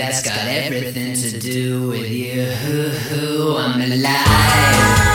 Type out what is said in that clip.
that's got everything to do with you. I'm alive.